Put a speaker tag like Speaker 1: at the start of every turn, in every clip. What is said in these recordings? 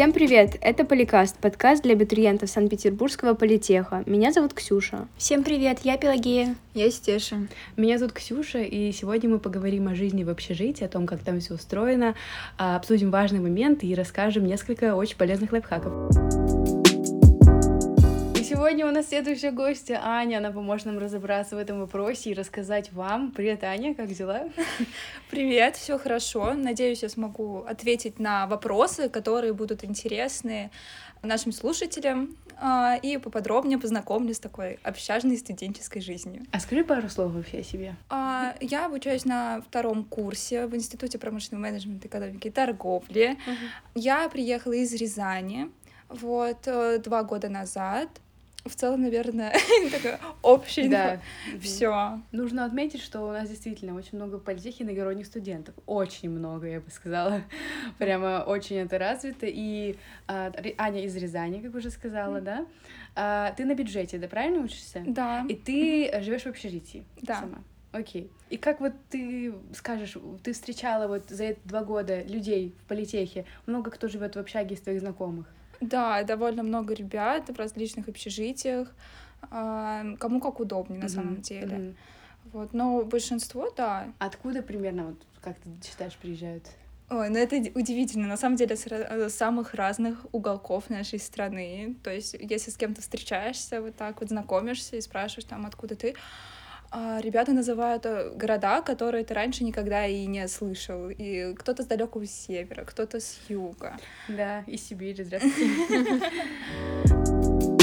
Speaker 1: Всем привет! Это Поликаст, подкаст для абитуриентов Санкт-Петербургского политеха. Меня зовут Ксюша.
Speaker 2: Всем привет, я Пелагея.
Speaker 3: Я Стеша.
Speaker 4: Меня зовут Ксюша, и сегодня мы поговорим о жизни в общежитии, о том, как там все устроено, а, обсудим важные моменты и расскажем несколько очень полезных лайфхаков. Сегодня у нас следующая гостья Аня. Она поможет нам разобраться в этом вопросе и рассказать вам. Привет, Аня, как дела?
Speaker 3: Привет, все хорошо. Надеюсь, я смогу ответить на вопросы, которые будут интересны нашим слушателям а, и поподробнее познакомлю с такой общажной студенческой жизнью.
Speaker 4: А скажи пару слов вообще о себе.
Speaker 3: А, я обучаюсь на втором курсе в Институте промышленного менеджмента, экономики и торговли. Uh-huh. Я приехала из Рязани вот э, два года назад в целом, наверное, такое общее. Да. Все.
Speaker 4: Нужно отметить, что у нас действительно очень много политехи иногородних студентов. Очень много, я бы сказала. Прямо очень это развито. И а, Аня из Рязани, как уже сказала, да? А, ты на бюджете, да, правильно учишься?
Speaker 3: Да.
Speaker 4: И ты живешь в общежитии
Speaker 3: да.
Speaker 4: сама? Окей. И как вот ты скажешь, ты встречала вот за эти два года людей в политехе, много кто живет в общаге из твоих знакомых?
Speaker 3: Да, довольно много ребят в различных общежитиях, кому как удобнее на самом деле. Вот, но большинство, да.
Speaker 4: Откуда примерно, вот, как ты считаешь, приезжают?
Speaker 3: Ой, ну это удивительно, на самом деле, с э, самых разных уголков нашей страны. То есть, если с кем-то встречаешься, вот так вот знакомишься и спрашиваешь там, откуда ты, ребята называют э, города, которые ты раньше никогда и не слышал. И кто-то с далекого севера, кто-то с юга.
Speaker 4: Да, из Сибири, здравствуйте.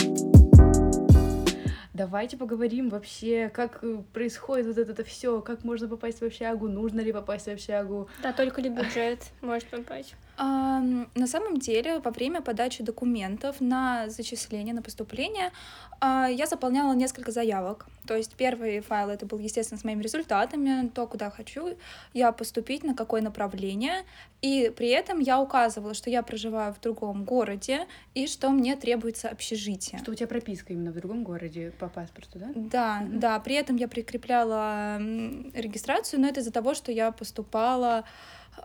Speaker 4: Давайте поговорим вообще, как э, происходит вот это все, как можно попасть в общагу, нужно ли попасть в общагу.
Speaker 2: Да, только ли бюджет может попасть.
Speaker 3: На самом деле, во время подачи документов на зачисление, на поступление, а, я заполняла несколько заявок. То есть первый файл это был, естественно, с моими результатами, то, куда хочу я поступить, на какое направление. И при этом я указывала, что я проживаю в другом городе и что мне требуется общежитие.
Speaker 4: Что у тебя прописка именно в другом городе по паспорту, да?
Speaker 3: Да, mm-hmm. да. При этом я прикрепляла регистрацию, но это из-за того, что я поступала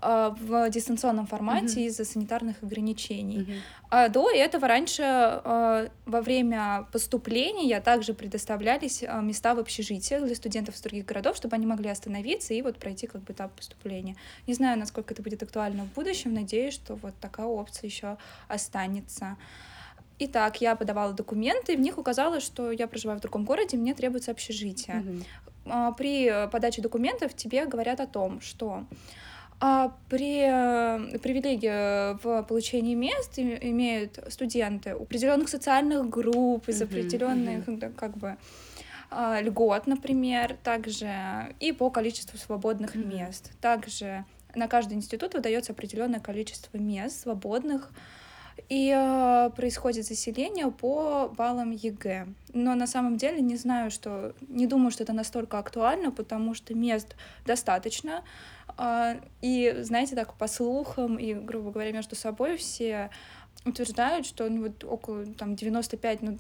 Speaker 3: в дистанционном формате uh-huh. из-за санитарных ограничений. Uh-huh. А до этого раньше а, во время поступления также предоставлялись места в общежитиях для студентов из других городов, чтобы они могли остановиться и вот пройти как бы этап поступления. Не знаю, насколько это будет актуально в будущем, надеюсь, что вот такая опция еще останется. Итак, я подавала документы, в них указалось, что я проживаю в другом городе, мне требуется общежитие. Uh-huh. При подаче документов тебе говорят о том, что а при э, привилегии в получении мест имеют студенты определенных социальных групп, из определенных uh-huh. как бы а, льгот, например, также и по количеству свободных uh-huh. мест. Также на каждый институт выдается определенное количество мест свободных, и э, происходит заселение по баллам ЕГЭ. Но на самом деле не знаю, что не думаю, что это настолько актуально, потому что мест достаточно. А, и, знаете, так, по слухам и, грубо говоря, между собой все утверждают, что ну, вот около там 95, ну,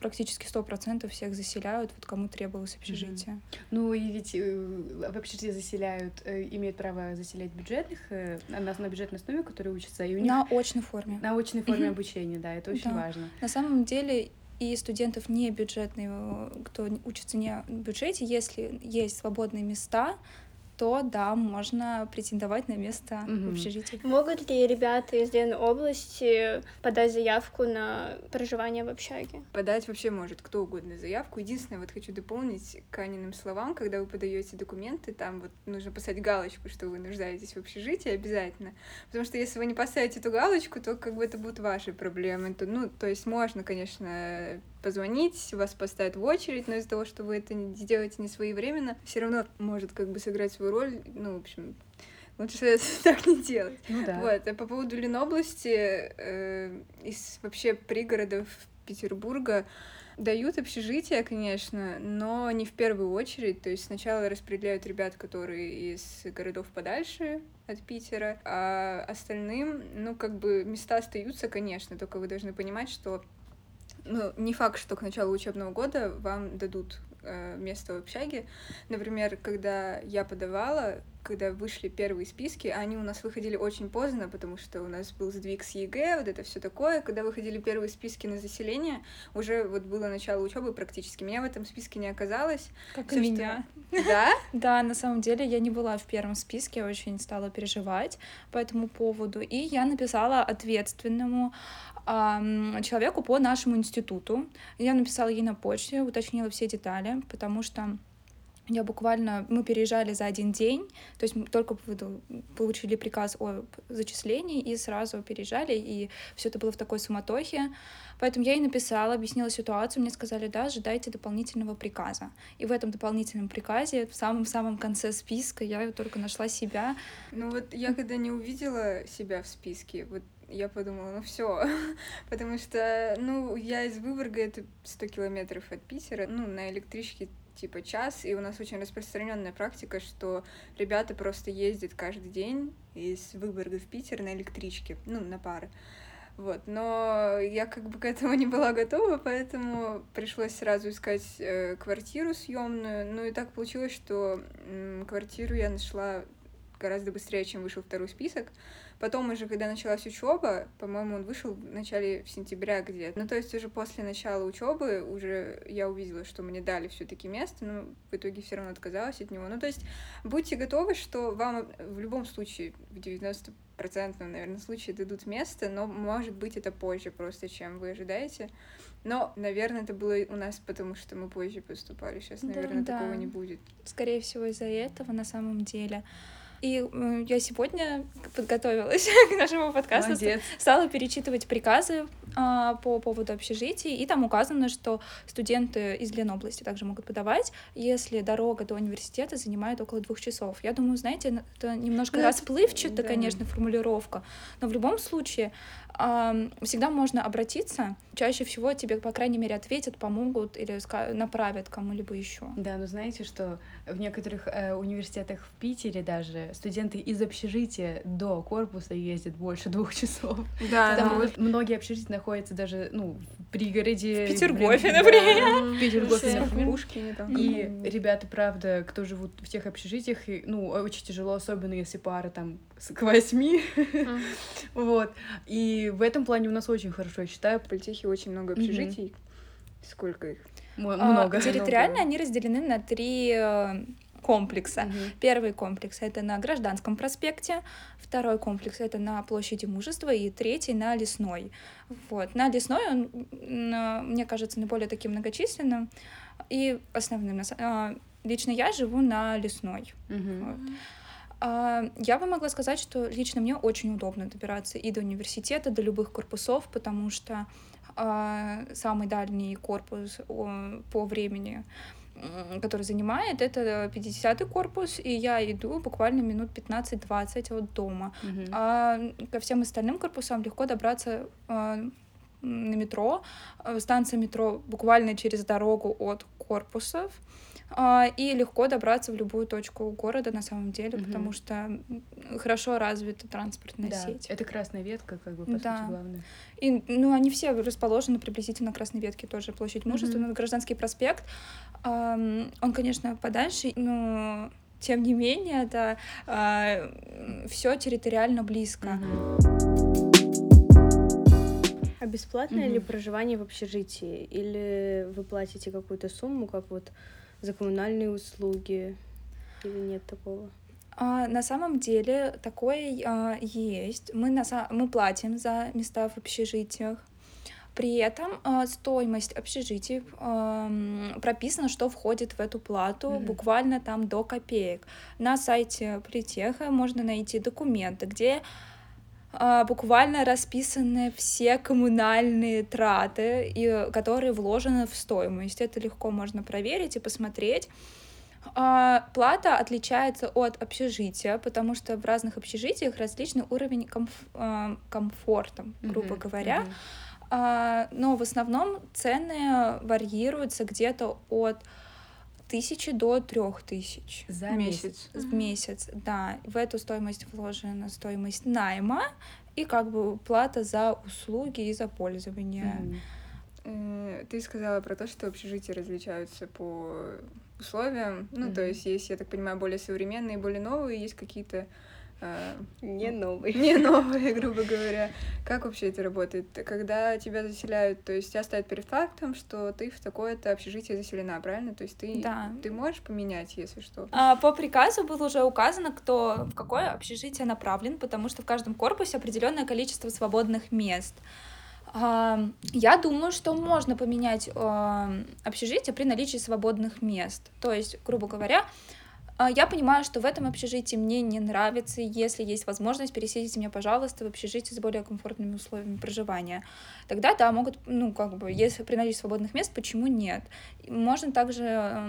Speaker 3: практически 100% всех заселяют, вот кому требовалось общежитие.
Speaker 4: Mm-hmm. Ну и ведь э, в общежитие заселяют, э, имеют право заселять бюджетных, э, на, на бюджетной основе, которые учатся, и у них...
Speaker 3: На очной форме.
Speaker 4: На очной форме mm-hmm. обучения, да, это очень
Speaker 3: да.
Speaker 4: важно.
Speaker 3: На самом деле и студентов не бюджетные, кто учится не в бюджете, если есть свободные места, то да, можно претендовать на место угу. в общежитии.
Speaker 2: Могут ли ребята из области подать заявку на проживание в общаге?
Speaker 5: Подать вообще может кто угодно заявку. Единственное, вот хочу дополнить к Аниным словам, когда вы подаете документы, там вот нужно поставить галочку, что вы нуждаетесь в общежитии обязательно. Потому что если вы не поставите эту галочку, то как бы это будут ваши проблемы. То, ну, то есть можно, конечно, позвонить, вас поставят в очередь, но из-за того, что вы это сделаете не своевременно, все равно может как бы сыграть свою роль. Ну, в общем, лучше так не делать.
Speaker 4: Ну, да.
Speaker 5: Вот. А по поводу Ленобласти, э, из вообще пригородов Петербурга дают общежитие, конечно, но не в первую очередь. То есть сначала распределяют ребят, которые из городов подальше от Питера, а остальным, ну, как бы места остаются, конечно, только вы должны понимать, что ну, не факт, что к началу учебного года вам дадут э, место в общаге. Например, когда я подавала, когда вышли первые списки, они у нас выходили очень поздно, потому что у нас был сдвиг с ЕГЭ, вот это все такое. Когда выходили первые списки на заселение, уже вот было начало учебы практически. Меня в этом списке не оказалось.
Speaker 3: Как
Speaker 5: Всё,
Speaker 3: и
Speaker 5: что-
Speaker 3: меня.
Speaker 5: Да?
Speaker 3: Да, на самом деле я не была в первом списке, очень стала переживать по этому поводу. И я написала ответственному человеку по нашему институту. Я написала ей на почте, уточнила все детали, потому что я буквально, мы переезжали за один день, то есть мы только получили приказ о зачислении и сразу переезжали, и все это было в такой суматохе. Поэтому я ей написала, объяснила ситуацию, мне сказали, да, ожидайте дополнительного приказа. И в этом дополнительном приказе, в самом-самом конце списка, я только нашла себя.
Speaker 5: Ну вот я когда не увидела себя в списке, вот я подумала, ну все, потому что, ну, я из Выборга, это 100 километров от Питера, ну, на электричке типа час, и у нас очень распространенная практика, что ребята просто ездят каждый день из Выборга в Питер на электричке, ну, на пары. Вот, но я как бы к этому не была готова, поэтому пришлось сразу искать э, квартиру съемную. Ну и так получилось, что м, квартиру я нашла гораздо быстрее, чем вышел второй список. Потом уже, когда началась учеба, по-моему, он вышел в начале сентября где-то. Ну, то есть уже после начала учебы уже я увидела, что мне дали все-таки место, но в итоге все равно отказалась от него. Ну, то есть будьте готовы, что вам в любом случае, в 90 процентном, наверное, случае дадут место, но, может быть, это позже просто, чем вы ожидаете. Но, наверное, это было у нас потому, что мы позже поступали. Сейчас,
Speaker 3: Да,
Speaker 5: наверное,
Speaker 3: да.
Speaker 5: такого не будет.
Speaker 3: Скорее всего, из-за этого на самом деле. И я сегодня подготовилась к нашему подкасту,
Speaker 4: Молодец.
Speaker 3: стала перечитывать приказы а, по поводу общежитий, и там указано, что студенты из Ленобласти также могут подавать, если дорога до университета занимает около двух часов. Я думаю, знаете, это немножко
Speaker 4: Ну,
Speaker 3: расплывчато,
Speaker 4: да.
Speaker 3: конечно, формулировка, но в любом случае всегда можно обратиться. Чаще всего тебе, по крайней мере, ответят, помогут или направят кому-либо еще.
Speaker 4: Да, но знаете, что в некоторых э, университетах в Питере даже студенты из общежития до корпуса ездят больше двух часов.
Speaker 5: Да,
Speaker 4: Там
Speaker 3: да.
Speaker 4: многие общежития находятся даже, ну, в пригороде.
Speaker 3: В Петергофе, например.
Speaker 4: В Петергофе, например. И ребята, правда, кто живут в тех общежитиях, ну, очень тяжело, особенно если пара там к восьми. Вот. И в этом плане у нас очень хорошо, я считаю,
Speaker 5: В Политехе очень много общежитий. Сколько их?
Speaker 3: А,
Speaker 4: много.
Speaker 3: Территориально они разделены на три э, комплекса.
Speaker 4: Мгм.
Speaker 3: Первый комплекс это на Гражданском проспекте, второй комплекс это на площади Мужества и третий на Лесной. Вот. На Лесной он, м, мне кажется, наиболее таким многочисленным и основным. А, Лично я живу на Лесной.
Speaker 4: Мгм.
Speaker 3: Вот. А, Я бы могла сказать, что лично мне очень удобно добираться и до университета, до любых корпусов, потому что а, самый дальний корпус по времени, который занимает, это 50-й корпус, и я иду буквально минут 15-20 от дома.
Speaker 4: Мгм.
Speaker 3: А ко всем остальным корпусам легко добраться а, на метро. А, Станция метро буквально через дорогу от корпусов. А, И легко добраться в любую точку города на самом деле,
Speaker 4: Мгм.
Speaker 3: потому что хорошо развита транспортная
Speaker 4: Да,
Speaker 3: сеть.
Speaker 4: это красная ветка, как бы, по
Speaker 3: Да.
Speaker 4: сути, главное.
Speaker 3: И, ну, они все расположены приблизительно на Красной Ветке, тоже площадь Мужества, ну, Гражданский проспект. Он, конечно, подальше, но тем не менее, это все территориально близко.
Speaker 4: Мгм.
Speaker 1: А бесплатное ли
Speaker 4: Мгм.
Speaker 1: проживание в общежитии? Или вы платите какую-то сумму, как вот за коммунальные услуги? Или нет такого?
Speaker 3: А, на самом деле такое а, есть. Мы, на, мы платим за места в общежитиях. При этом а, стоимость общежитий ам, прописано, что входит в эту плату
Speaker 4: Мгм.
Speaker 3: буквально там до копеек. На сайте Политеха можно найти документы, где а, буквально расписаны все коммунальные траты, и, которые вложены в стоимость. Это легко можно проверить и посмотреть. А, Плата отличается от общежития, потому что в разных общежитиях различный уровень комф- а, комфорта, грубо
Speaker 4: Мгм,
Speaker 3: говоря. А, Но в основном цены варьируются где-то от тысячи до трех тысяч
Speaker 4: За месяц.
Speaker 3: в месяц, да. В эту стоимость вложена стоимость найма и как бы плата за услуги и за пользование.
Speaker 5: Э, Ты сказала про то, что общежития различаются по условиям. Ну, то есть есть, я так понимаю, более современные, более новые, есть какие-то
Speaker 1: Не новый.
Speaker 5: не новые, грубо говоря. Как вообще это работает? Когда тебя заселяют, то есть тебя ставят перед фактом, что ты в такое-то общежитие заселена, правильно? То есть ты,
Speaker 3: Да.
Speaker 5: ты можешь поменять, если что.
Speaker 3: А, По приказу было уже указано, кто в какое общежитие направлен, потому что в каждом корпусе определенное количество свободных мест. А, Я думаю, что можно поменять а, общежитие при наличии свободных мест. То есть, грубо говоря, я понимаю, что в этом общежитии мне не нравится, если есть возможность, переселите меня, пожалуйста, в общежитие с более комфортными условиями проживания. Тогда, да, могут, ну, как бы, если при наличии свободных мест, почему нет? Можно также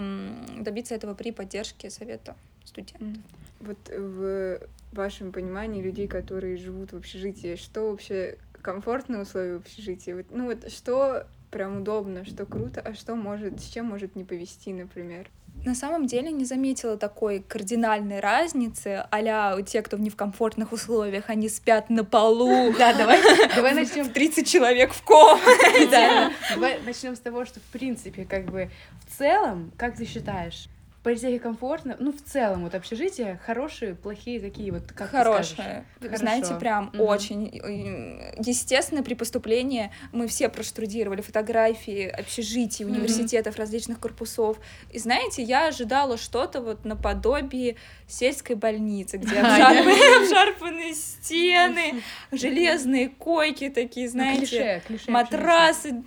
Speaker 3: добиться этого при поддержке совета студентов.
Speaker 5: Вот в вашем понимании людей, которые живут в общежитии, что вообще комфортные условия в общежитии? Вот, ну вот что прям удобно, что круто, а что может, с чем может не повести, например?
Speaker 3: На самом деле не заметила такой кардинальной разницы, а те, кто в некомфортных условиях, они спят на полу,
Speaker 4: Да, давай, давай начнем.
Speaker 3: 30 человек в комнате.
Speaker 4: Да. Давай начнем с того, что в принципе, как бы в целом, как ты считаешь, политехе комфортно? Ну, в целом, вот общежития хорошие, плохие, какие вот, как. Хорошо.
Speaker 3: Знаете, прям
Speaker 4: Мгм.
Speaker 3: очень. Естественно, при поступлении мы все проштудировали фотографии общежитий, университетов, различных корпусов. И знаете, я ожидала что-то вот наподобие сельской больницы, где обшарпанные, стены, железные койки такие,
Speaker 4: Ну,
Speaker 3: знаете, матрасы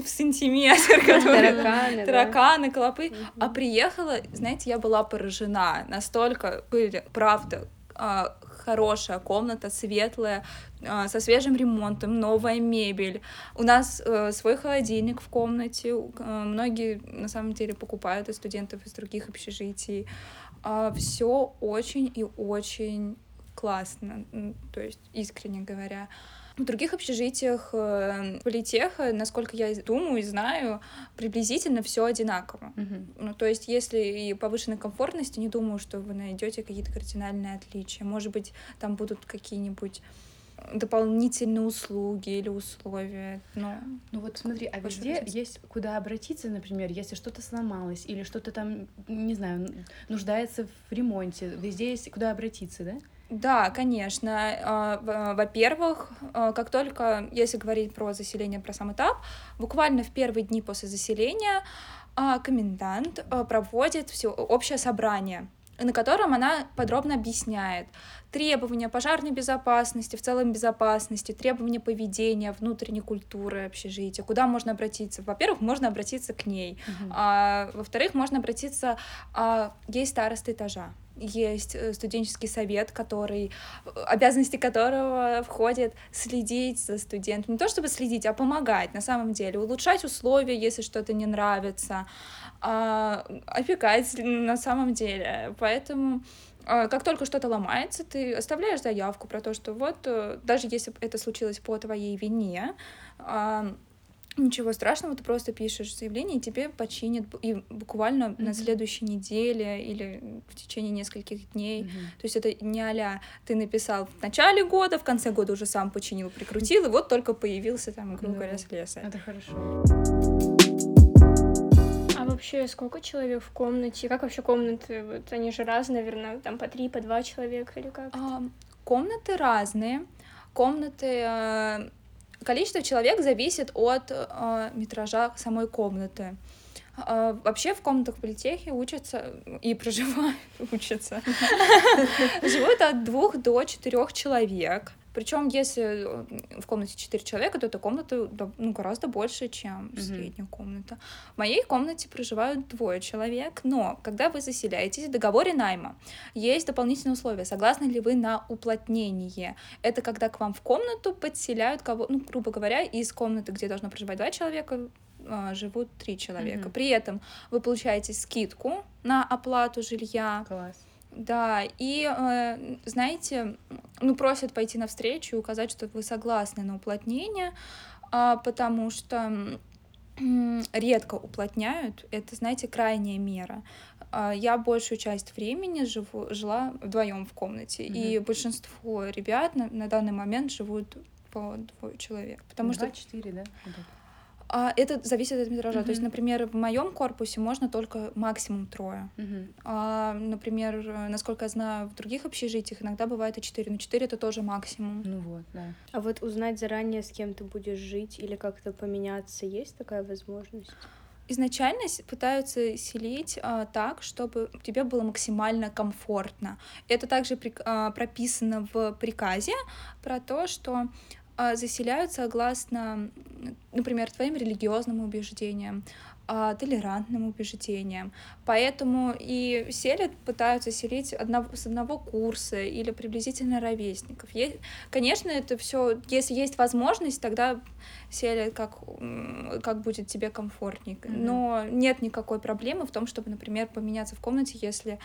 Speaker 3: в сантиметр, которые
Speaker 1: Тараканы, да.
Speaker 3: тараканы, клопы.
Speaker 1: Мгм.
Speaker 3: А приехала, знаете, я была поражена. Настолько были, правда, а, хорошая комната, светлая, а, со свежим ремонтом, новая мебель. У нас э, свой холодильник в комнате. Э, Многие, на самом деле, покупают из студентов из других общежитий. Все очень и очень классно, то есть искренне говоря. В других общежитиях э, политеха, насколько я думаю и знаю, приблизительно все одинаково.
Speaker 4: Мгм.
Speaker 3: Ну, то есть, если и повышенной комфортности, не думаю, что вы найдете какие-то кардинальные отличия. Может быть, там будут какие-нибудь дополнительные услуги или условия. Но
Speaker 4: Ну вот смотри, а везде есть куда обратиться, например, если что-то сломалось или что-то там, не знаю, нуждается в ремонте. Везде есть куда обратиться, да?
Speaker 3: Да, конечно. А, Во-первых, а, как только, если говорить про заселение, про сам этап, буквально в первые дни после заселения а, комендант проводит все общее собрание на котором она подробно объясняет требования пожарной безопасности, в целом безопасности, требования поведения, внутренней культуры общежития, куда можно обратиться. Во-первых, можно обратиться к ней, а, во-вторых, можно обратиться, а, есть староста этажа, есть э, студенческий совет, который, э, обязанности которого входит следить за студентом. Не то чтобы следить, а помогать на самом деле, улучшать условия, если что-то не нравится, а, опекать на самом деле. Поэтому как только что-то ломается, ты оставляешь заявку про то, что вот, э, даже если это случилось по твоей вине, а, Ничего страшного, ты просто пишешь заявление, и тебе починят и буквально на
Speaker 4: Мгм.
Speaker 3: следующей неделе или в течение нескольких дней.
Speaker 4: Мгм.
Speaker 3: То есть это не а ты написал в начале года, в конце года уже сам починил, прикрутил, и вот только появился там, грубо говоря,
Speaker 4: Да.
Speaker 3: слесарь.
Speaker 4: Это хорошо.
Speaker 2: А вообще, сколько человек в комнате? Как вообще комнаты? Вот они же разные, наверное, там по три, по два человека или как?
Speaker 3: А, Комнаты разные. Комнаты... э, Количество человек зависит от э, метража самой комнаты. А, Вообще в комнатах политехи учатся и проживают, учатся. Живут от двух до четырех человек. Причем, если э, в комнате четыре человека, то эта комната ну, гораздо больше, чем
Speaker 4: Мгм.
Speaker 3: средняя комната. В моей комнате проживают двое человек, но когда вы заселяетесь в договоре найма, есть дополнительные условия. Согласны ли вы на уплотнение? Это когда к вам в комнату подселяют кого, ну, грубо говоря, из комнаты, где должно проживать два человека, а, живут три человека.
Speaker 4: Мгм.
Speaker 3: При этом вы получаете скидку на оплату жилья.
Speaker 4: Класс.
Speaker 3: Да, и э, знаете, ну просят пойти навстречу и указать, что вы согласны на уплотнение, а, потому что редко уплотняют. Это, знаете, крайняя мера. А, Я большую часть времени живу, жила вдвоем в комнате, и
Speaker 4: Мгм.
Speaker 3: большинство ребят на, на данный момент живут по двое человек, потому что
Speaker 4: Два-четыре, да?
Speaker 3: А, это зависит от метража. То есть, например, в моем корпусе можно только максимум трое.
Speaker 4: Мгм.
Speaker 3: А, например, насколько я знаю, в других общежитиях иногда бывает и четыре. Но четыре это тоже максимум.
Speaker 4: Ну вот, да.
Speaker 1: А вот узнать заранее, с кем ты будешь жить или как-то поменяться, есть такая возможность?
Speaker 3: Изначально пытаются селить а, так, чтобы тебе было максимально комфортно. Это также прик- а, прописано в приказе про то, что заселяют согласно, м, например, твоим религиозным убеждениям, а, толерантным убеждениям. Поэтому и селят, пытаются селить одного, с одного курса или приблизительно ровесников. Е- Конечно, это все, если есть возможность, тогда селят, как, как будет тебе комфортней.
Speaker 4: Мгм.
Speaker 3: Но нет никакой проблемы в том, чтобы, например, поменяться в комнате, если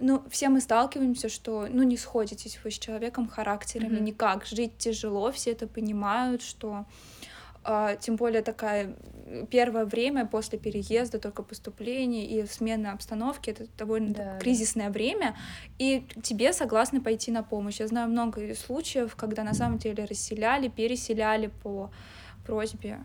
Speaker 3: ну, все мы сталкиваемся, что, ну, не сходитесь вы с человеком характерами
Speaker 4: Мгм.
Speaker 3: никак, жить тяжело, все это понимают, что а, тем более такая первое время после переезда, только поступление и смена обстановки, это довольно
Speaker 4: Да,
Speaker 3: так
Speaker 4: да.
Speaker 3: кризисное время, и тебе согласны пойти на помощь. Я знаю много случаев, когда на самом деле расселяли, переселяли по просьбе.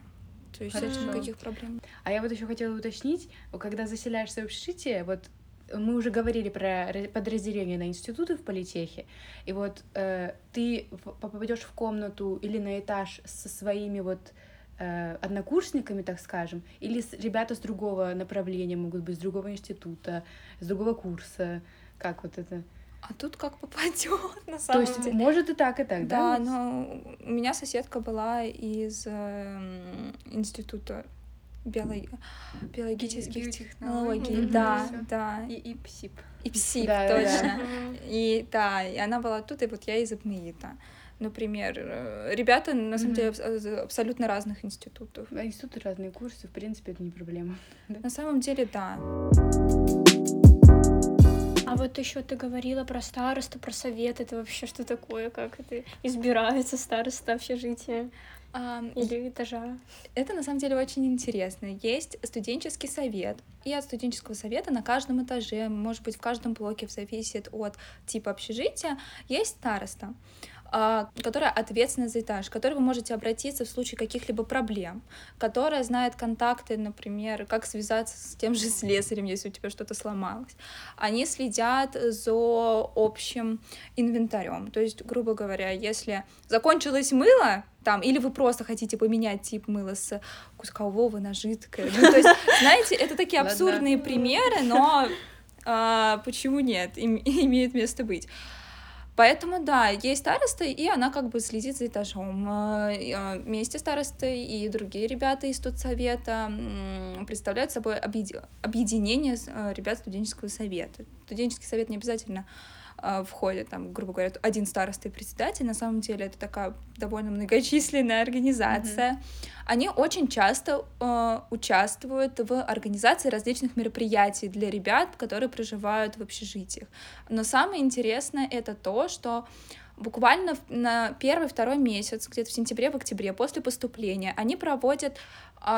Speaker 3: То есть
Speaker 4: Хорошо.
Speaker 3: никаких проблем.
Speaker 4: А я вот еще хотела уточнить, когда заселяешься в общежитие, вот мы уже говорили про ра- подразделения на институты в политехе, и вот э, ты попадешь в комнату или на этаж со своими вот э, однокурсниками, так скажем, или с, ребята с другого направления могут быть, с другого института, с другого курса, как вот это?
Speaker 3: А тут как попадет на
Speaker 4: То
Speaker 3: самом
Speaker 4: есть
Speaker 3: деле.
Speaker 4: может и так, и так, да?
Speaker 3: Да, но у меня соседка была из эм, института биологи- биологических технологий. Да, да.
Speaker 5: И, и псип.
Speaker 3: И псих,
Speaker 4: Да, да, да.
Speaker 3: точно. И да, и она была тут, и вот я из Абмеита. Например, э, ребята, на самом деле, абс- абсолютно разных институтов.
Speaker 4: А Институты разные курсы, в принципе, это не проблема.
Speaker 3: На самом деле, да.
Speaker 2: А вот еще ты говорила про старосту, про совет. Это вообще что такое? Как это избирается староста общежития Или этажа?
Speaker 3: Это на самом деле очень интересно. Есть студенческий совет, и от студенческого совета на каждом этаже, может быть, в каждом блоке, зависит от типа общежития, есть староста а, которая ответственна за этаж, к которой вы можете обратиться в случае каких-либо проблем, которая знает контакты, например, как связаться с тем же слесарем, если у тебя что-то сломалось. Они следят за общим инвентарем. То есть, грубо говоря, если закончилось мыло, там, или вы просто хотите поменять тип мыла с кускового на жидкое. Ну, то есть, знаете, это такие
Speaker 4: Ладно.
Speaker 3: абсурдные примеры, но а, почему нет? Им, имеет место быть. Поэтому, да, есть староста, и она как бы следит за этажом. И, а, Вместе старосты и другие ребята из студсовета представляют собой объеди- объединение а, ребят студенческого совета. Студенческий совет не обязательно а, входит, там, грубо говоря, один староста и председатель. На самом деле это такая довольно многочисленная организация. Они очень часто э, участвуют в организации различных мероприятий для ребят, которые проживают в общежитиях. Но самое интересное это то, что буквально в- на первый-второй месяц, где-то в сентябре, в октябре, после поступления, они проводят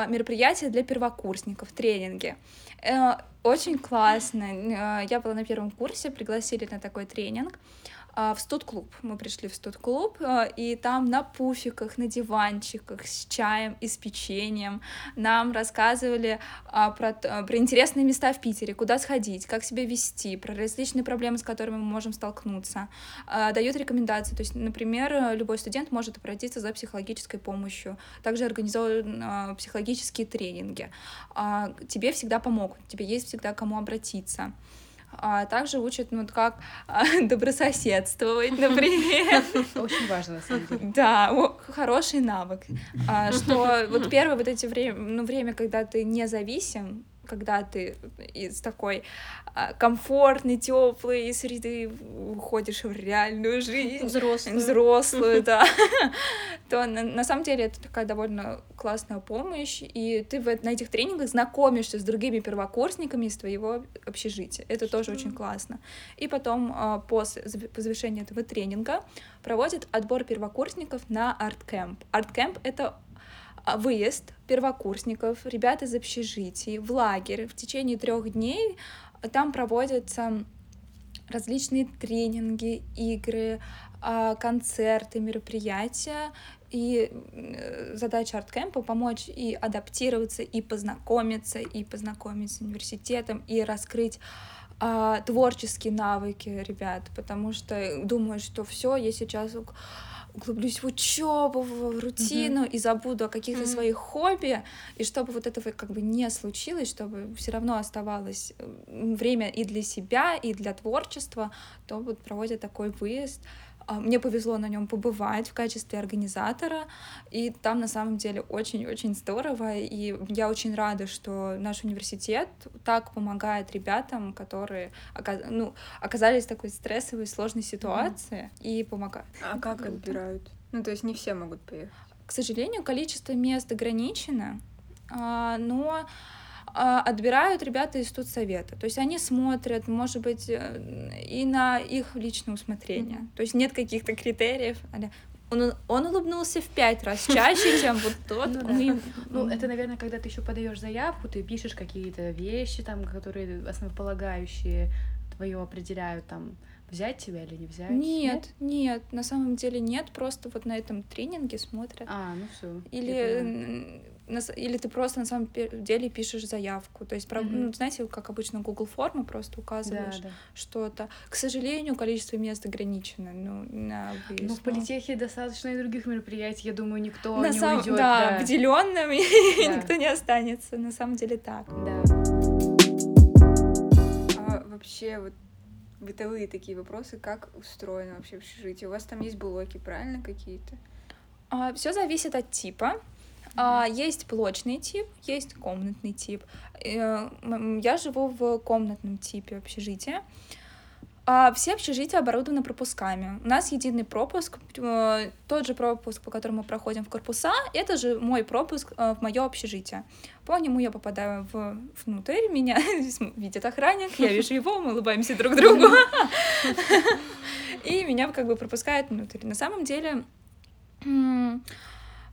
Speaker 3: мероприятия для первокурсников, тренинги. Э, Очень классно. Э, Я была на первом курсе, пригласили на такой тренинг а, в студ-клуб. Мы пришли в студ-клуб, а, и там на пуфиках, на диванчиках с чаем и с печеньем нам рассказывали а, про, а, про интересные места в Питере, куда сходить, как себя вести, про различные проблемы, с которыми мы можем столкнуться. А, Дают рекомендации. То есть, например, любой студент может обратиться за психологической помощью. Также организованы а, психологические тренинги. А, Тебе всегда помогут, тебе есть всегда кому обратиться. А также учат, ну, как а, добрососедствовать, например.
Speaker 4: Очень важно, на самом деле.
Speaker 3: Да, хороший навык. А, что вот первое вот эти время, ну, время, когда ты независим, когда ты из такой а, комфортной, теплой среды уходишь в реальную жизнь,
Speaker 2: Взрослую.
Speaker 3: взрослую, да, то на, самом деле это такая довольно классная помощь, и ты на этих тренингах знакомишься с другими первокурсниками из твоего общежития. Это тоже очень классно. И потом а, после зав- по завершении этого тренинга проводят отбор первокурсников на арткэмп. Арткэмп — это выезд первокурсников, ребят из общежитий в лагерь в течение трех дней. Там проводятся различные тренинги, игры, а, концерты, мероприятия. И э, задача арткэмпа помочь и адаптироваться, и познакомиться, и познакомиться с университетом, и раскрыть а, творческие навыки ребят, потому что думаю, что все, я сейчас углублюсь в учебу, в рутину mm-hmm. и забуду о каких-то mm-hmm. своих хобби, и чтобы вот этого как бы не случилось, чтобы все равно оставалось время и для себя, и для творчества, то вот проводят такой выезд. А, мне повезло на нем побывать в качестве организатора, и там на самом деле очень-очень здорово, и я очень рада, что наш университет так помогает ребятам, которые ну, оказались в такой стрессовой, сложной ситуации, mm-hmm. и помогают.
Speaker 5: А как отбирают? Ну, то есть не все могут поехать?
Speaker 3: К сожалению, количество мест ограничено, а, но отбирают ребята из студсовета. То есть они смотрят, может быть, э, и на их личное усмотрение. Mm-hmm. То есть нет каких-то критериев. Он, он улыбнулся в пять раз чаще, чем вот тот. Ну,
Speaker 4: да. ну, это, наверное, когда ты еще подаешь заявку, ты пишешь какие-то вещи, там, которые основополагающие твое определяют, там, взять тебя или не взять?
Speaker 3: Нет, нет, нет, на самом деле нет, просто вот на этом тренинге смотрят.
Speaker 4: А, ну все.
Speaker 3: Или или ты просто на самом деле пишешь заявку. То есть, mm-hmm. ну, знаете, как обычно Google формы просто указываешь да, да. что-то. К сожалению, количество мест ограничено. Ну, на выезд,
Speaker 4: ну, в политехе но... достаточно и других мероприятий, я думаю, никто на не сам... уйдет.
Speaker 3: Да, да. выделенным да. никто не останется. На самом деле так.
Speaker 4: Да.
Speaker 5: А вообще, вот бытовые такие вопросы, как устроено вообще общежитие? У вас там есть блоки, правильно, какие-то?
Speaker 3: А, все зависит от типа. А, есть блочный тип, есть комнатный тип. Э, я живу в комнатном типе общежития. А все общежития оборудованы пропусками. У нас единый пропуск, э, тот же пропуск, по которому мы проходим в корпуса, это же мой пропуск э, в мое общежитие. По нему я попадаю в, внутрь, меня видит охранник, я вижу его, мы улыбаемся друг другу. И меня как бы пропускают внутрь. На самом деле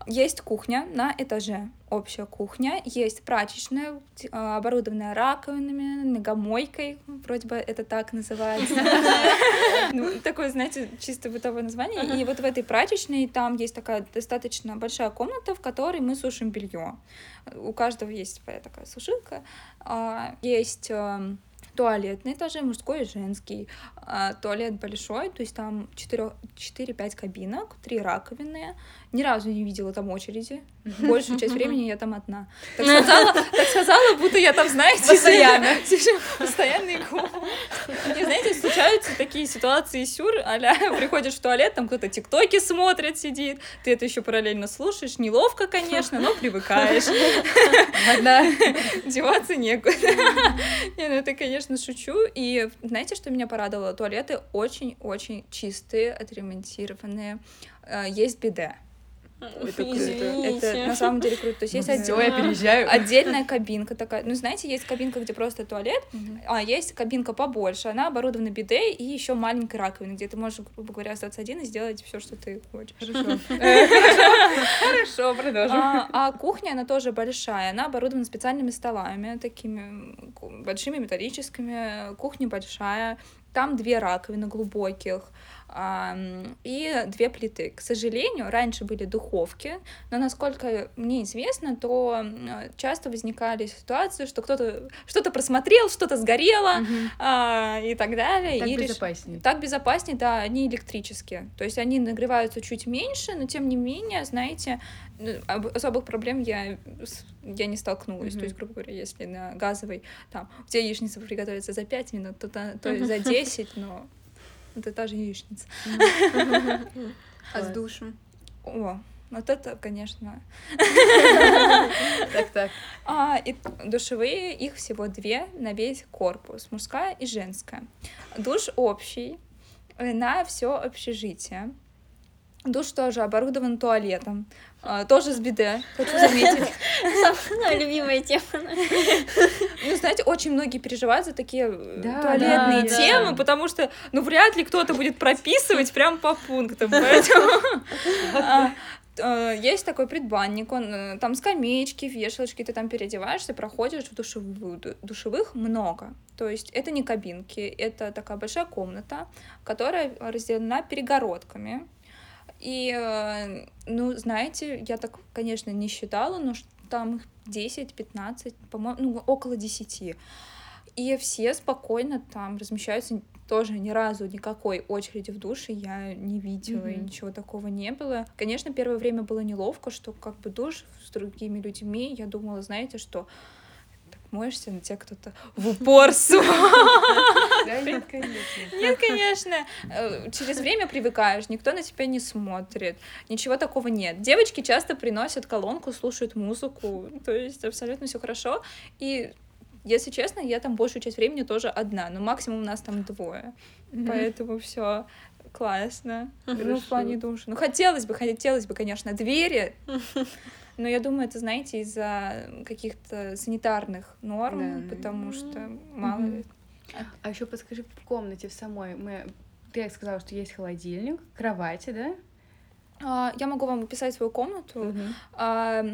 Speaker 3: есть кухня на этаже, общая кухня, есть прачечная, а, оборудованная раковинами, ногомойкой, вроде бы это так называется. Ну, такое, знаете, чисто бытовое название. И вот в этой прачечной там есть такая достаточно большая комната, в которой мы сушим белье. У каждого есть своя такая сушилка. А, есть эм, туалет на этаже, мужской и женский. А, туалет большой, то есть там 4-5 кабинок, 3 раковины. Ни разу не видела там очереди. Большую часть времени я там одна. Так сказала, так сказала будто я там, знаете, постоянно. Постоянный гул. И, знаете, случаются такие ситуации сюр, а приходишь в туалет, там кто-то тиктоки смотрит, сидит, ты это еще параллельно слушаешь, неловко, конечно, но привыкаешь.
Speaker 4: Да.
Speaker 3: Деваться некуда. Не, ну это, конечно, шучу. И знаете, что меня порадовало? Туалеты очень-очень чистые, отремонтированные. Э, есть биде.
Speaker 2: Это круто.
Speaker 3: Это на самом деле круто. То есть есть
Speaker 4: отдел... я переезжаю.
Speaker 3: отдельная кабинка такая. Ну, знаете, есть кабинка, где просто туалет, а есть кабинка побольше. Она оборудована биде и еще маленькой раковиной, где ты можешь, грубо говоря, остаться один и сделать все, что ты хочешь.
Speaker 4: Хорошо. Хорошо, продолжим.
Speaker 3: А, а кухня, она тоже большая. Она оборудована специальными столами, такими большими металлическими. Кухня большая. Там две раковины глубоких и две плиты. К сожалению, раньше были духовки, но насколько мне известно, то часто возникали ситуации, что кто-то что-то просмотрел, что-то сгорело угу. а, и так далее.
Speaker 4: Так
Speaker 3: и
Speaker 4: безопаснее.
Speaker 3: Реш... Так безопаснее, да, они электрические. То есть они нагреваются чуть меньше, но тем не менее, знаете, ну, особых проблем я, я не столкнулась. Mm-hmm. То есть, грубо говоря, если на газовой там у тебя яичница приготовится за 5 минут, то, то, то за 10, но это та же яичница.
Speaker 5: А с душем?
Speaker 3: О, вот это, конечно.
Speaker 4: Так, так.
Speaker 3: А, и душевые, их всего две на весь корпус, мужская и женская. Душ общий на все общежитие. Душ тоже оборудован туалетом. А, тоже с биде, хочу заметить.
Speaker 2: Самая любимая тема.
Speaker 3: Ну, знаете, очень многие переживают за такие э, да, туалетные да, темы, да. потому что, ну, вряд ли кто-то будет прописывать прям по пунктам, поэтому... А, э, есть такой предбанник, он, э, там скамеечки, вешалочки, ты там переодеваешься, проходишь в душевую, ду- душевых много. То есть это не кабинки, это такая большая комната, которая разделена перегородками. И, э, ну, знаете, я так, конечно, не считала, но там их 10-15, по-моему, ну, около 10. И все спокойно там размещаются, тоже ни разу никакой очереди в душе я не видела, и
Speaker 4: Мгм.
Speaker 3: ничего такого не было. Конечно, первое время было неловко, что как бы душ с другими людьми, я думала, знаете, что моешься на тебя кто-то в упор
Speaker 4: Да, нет, конечно.
Speaker 3: нет, конечно. Э, Через время привыкаешь, никто на тебя не смотрит, ничего такого нет. Девочки часто приносят колонку, слушают музыку, то есть абсолютно все хорошо. И если честно, я там большую часть времени тоже одна, но максимум у нас там двое. Поэтому все классно. Ну, в плане душа. Ну, хотелось бы, хотелось бы, конечно, двери. Но я думаю, это, знаете, из-за каких-то санитарных норм,
Speaker 4: Да.
Speaker 3: потому что мало ли.
Speaker 4: А еще подскажи, в комнате в самой мы ты сказала, что есть холодильник, кровати, да?
Speaker 3: А, Я могу вам описать свою комнату.
Speaker 4: Мгм.
Speaker 3: А,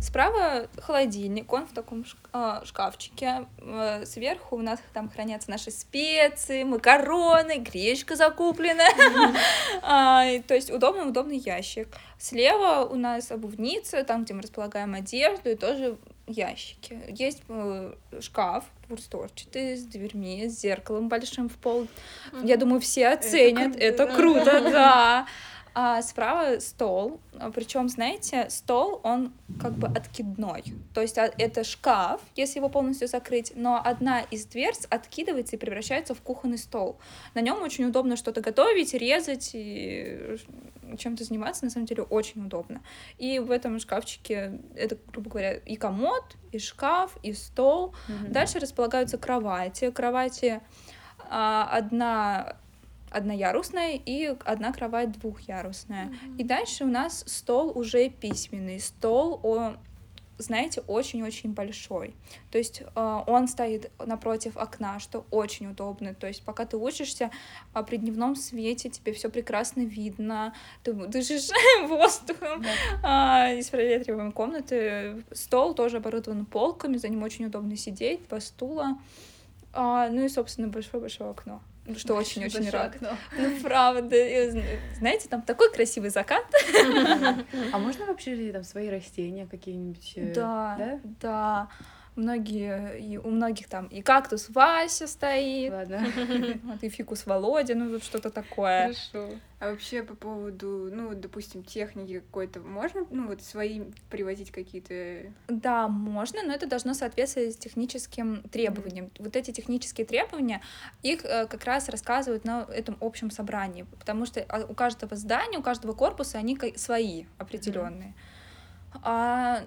Speaker 3: Справа холодильник, он в таком а, шкафчике. Сверху у нас там хранятся наши специи, макароны, гречка закуплена. А, и То есть удобный-удобный ящик. Слева у нас обувница, там, где мы располагаем одежду, и тоже ящики. Есть э, шкаф двустворчатый с дверьми, с зеркалом большим в пол. Я думаю, все оценят. Это
Speaker 1: да.
Speaker 3: круто, да. А справа стол, причем, знаете, стол, он как бы откидной. То есть а, это шкаф, если его полностью закрыть, но одна из дверц откидывается и превращается в кухонный стол. На нем очень удобно что-то готовить, резать и чем-то заниматься, на самом деле очень удобно. И в этом шкафчике это, грубо говоря, и комод, и шкаф, и стол.
Speaker 4: Мгм.
Speaker 3: Дальше располагаются кровати. Кровати а, одна одноярусная и одна кровать двухъярусная. И дальше у нас стол уже письменный. Стол, о, знаете, очень-очень большой. То есть э, он стоит напротив окна, что очень удобно. То есть пока ты учишься а при дневном свете, тебе все прекрасно видно, ты дышишь воздухом а, из проветриваемой комнаты. Стол тоже оборудован полками, за ним очень удобно сидеть, два стула. А, ну и, собственно, большое-большое окно. Ну, Что очень-очень радует.
Speaker 4: окно.
Speaker 3: Ну, правда. Знаете, там такой красивый закат.
Speaker 4: А можно в общежитии там свои растения какие-нибудь? э,
Speaker 3: Да,
Speaker 4: Да?
Speaker 3: Многие, и у многих там и кактус Вася стоит,
Speaker 4: Ладно.
Speaker 3: вот, и фикус Володя, ну вот что-то такое.
Speaker 4: Хорошо.
Speaker 5: А вообще по поводу, ну, допустим, техники какой-то, можно, ну, вот свои привозить какие-то...
Speaker 3: Да, можно, но это должно соответствовать техническим требованиям. Вот эти технические требования, их э, как раз рассказывают на этом общем собрании, потому что а, у каждого здания, у каждого корпуса они свои определенные. А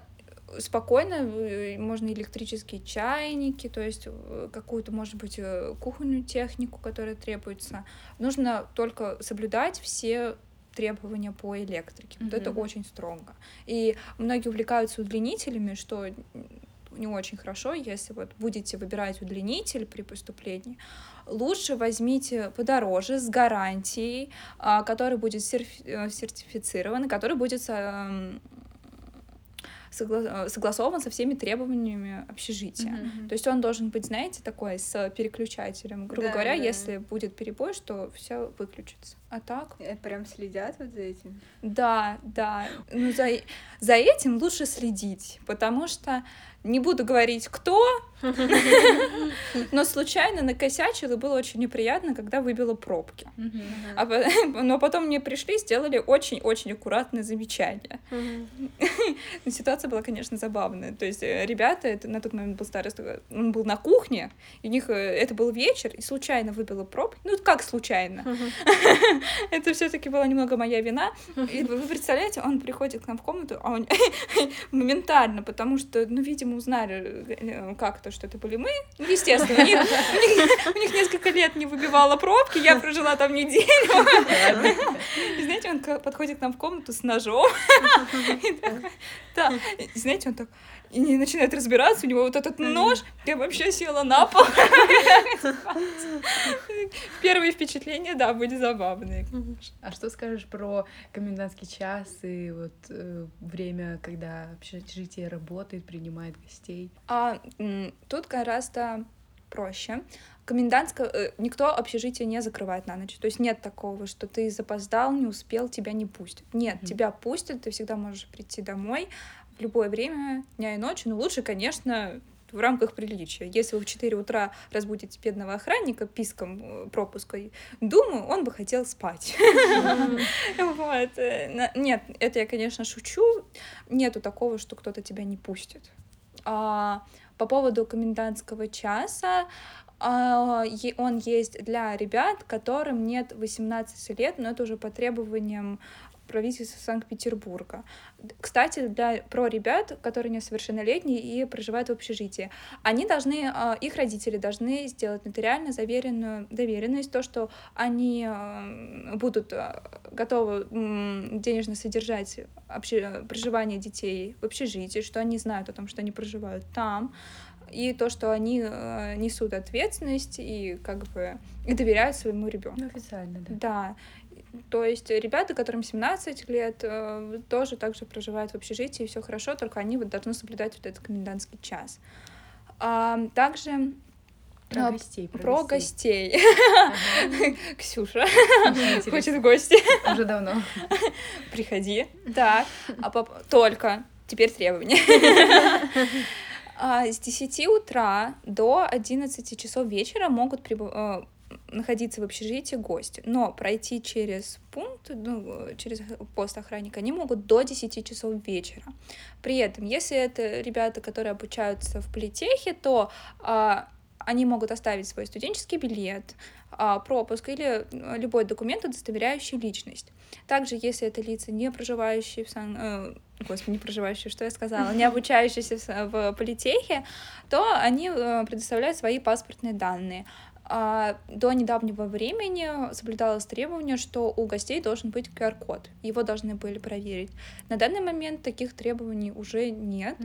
Speaker 3: спокойно э, можно электрические чайники, то есть э, какую-то, может быть, э, кухонную технику, которая требуется. Нужно только соблюдать все требования по электрике. Вот это очень строго. И многие увлекаются удлинителями, что не очень хорошо, если вот будете выбирать удлинитель при поступлении, лучше возьмите подороже, с гарантией, а, который будет сертифицирован, который будет эм, согла- э, согласован со всеми требованиями общежития.
Speaker 4: Мгм.
Speaker 3: То есть он должен быть, знаете, такой с переключателем. Грубо
Speaker 5: Да,
Speaker 3: говоря,
Speaker 5: да.
Speaker 3: если будет перебой, что все выключится. А так?
Speaker 5: э, Прям следят вот за этим.
Speaker 3: Да, да. Ну, за, за этим лучше следить, потому что не буду говорить, кто, но случайно накосячил, и было очень неприятно, когда выбило пробки. А но потом мне пришли, сделали очень-очень аккуратное замечание. Ситуация была, конечно, забавная. То есть э, ребята, это на тот момент был староста, он был на кухне, и у них э, это был вечер, и случайно выбило пробки. Ну, как случайно? Это все таки была немного моя вина. И вы представляете, он приходит к нам в комнату, а он моментально, потому что, ну, видимо, узнали э, как-то, что это были мы. Ну, естественно, у них, у них- у них несколько лет не выбивала пробки, я прожила там неделю. И знаете, он подходит к нам в комнату с ножом. Да, знаете, он так и не начинает разбираться, у него вот этот нож, я вообще села на пол. Первые впечатления, да, были забавные.
Speaker 4: А что скажешь про комендантский час и вот э, время, когда общежитие работает, принимает гостей?
Speaker 3: А тут гораздо проще. Комендантское... э, Никто общежитие не закрывает на ночь. То есть нет такого, что ты запоздал, не успел, тебя не пустят. Нет,
Speaker 4: Мгм.
Speaker 3: тебя пустят, ты всегда можешь прийти домой в любое время дня и ночи. Но лучше, конечно, в рамках приличия. Если вы в 4 утра разбудите бедного охранника писком э, пропуска, думаю, он бы хотел спать. Вот. э, Нет, это я, конечно, шучу. Нету такого, что кто-то тебя не пустит. А, По поводу комендантского часа, а, он есть для ребят, которым нет 18 лет, но это уже по требованиям правительства Санкт-Петербурга. Кстати, для, про ребят, которые несовершеннолетние и проживают в общежитии, они должны, а, их родители должны сделать нотариально заверенную доверенность, то, что они а, будут а, готовы денежно содержать обще- проживание детей в общежитии, что они знают о том, что они проживают там, и то, что они несут ответственность и как бы и доверяют своему ребенку.
Speaker 4: Официально, да.
Speaker 3: Да. То есть ребята, которым 17 лет, э, тоже также проживают в общежитии, все хорошо, только они вот должны соблюдать вот этот комендантский час. А, также
Speaker 4: Про
Speaker 3: а,
Speaker 4: гостей.
Speaker 3: про гостей.
Speaker 4: Ага.
Speaker 3: Ксюша хочет в гости.
Speaker 4: Уже давно.
Speaker 3: Приходи. Так, а поп- только теперь требования. А, С 10 утра до 11 часов вечера могут прибыв- э, находиться в общежитии гости, но пройти через пункт, ну, через пост охранника они могут до 10 часов вечера. При этом, если это ребята, которые обучаются в политехе, то а, они могут оставить свой студенческий билет, а, пропуск или э, любой документ, удостоверяющий личность. Также, если это лица, не проживающие в Сан... э, Господи, не проживающие, что я сказала, не обучающиеся в политехе, то они э, предоставляют свои паспортные данные. А до недавнего времени соблюдалось требование, что у гостей должен быть QR-код. Его должны были проверить. На данный момент таких требований уже нет,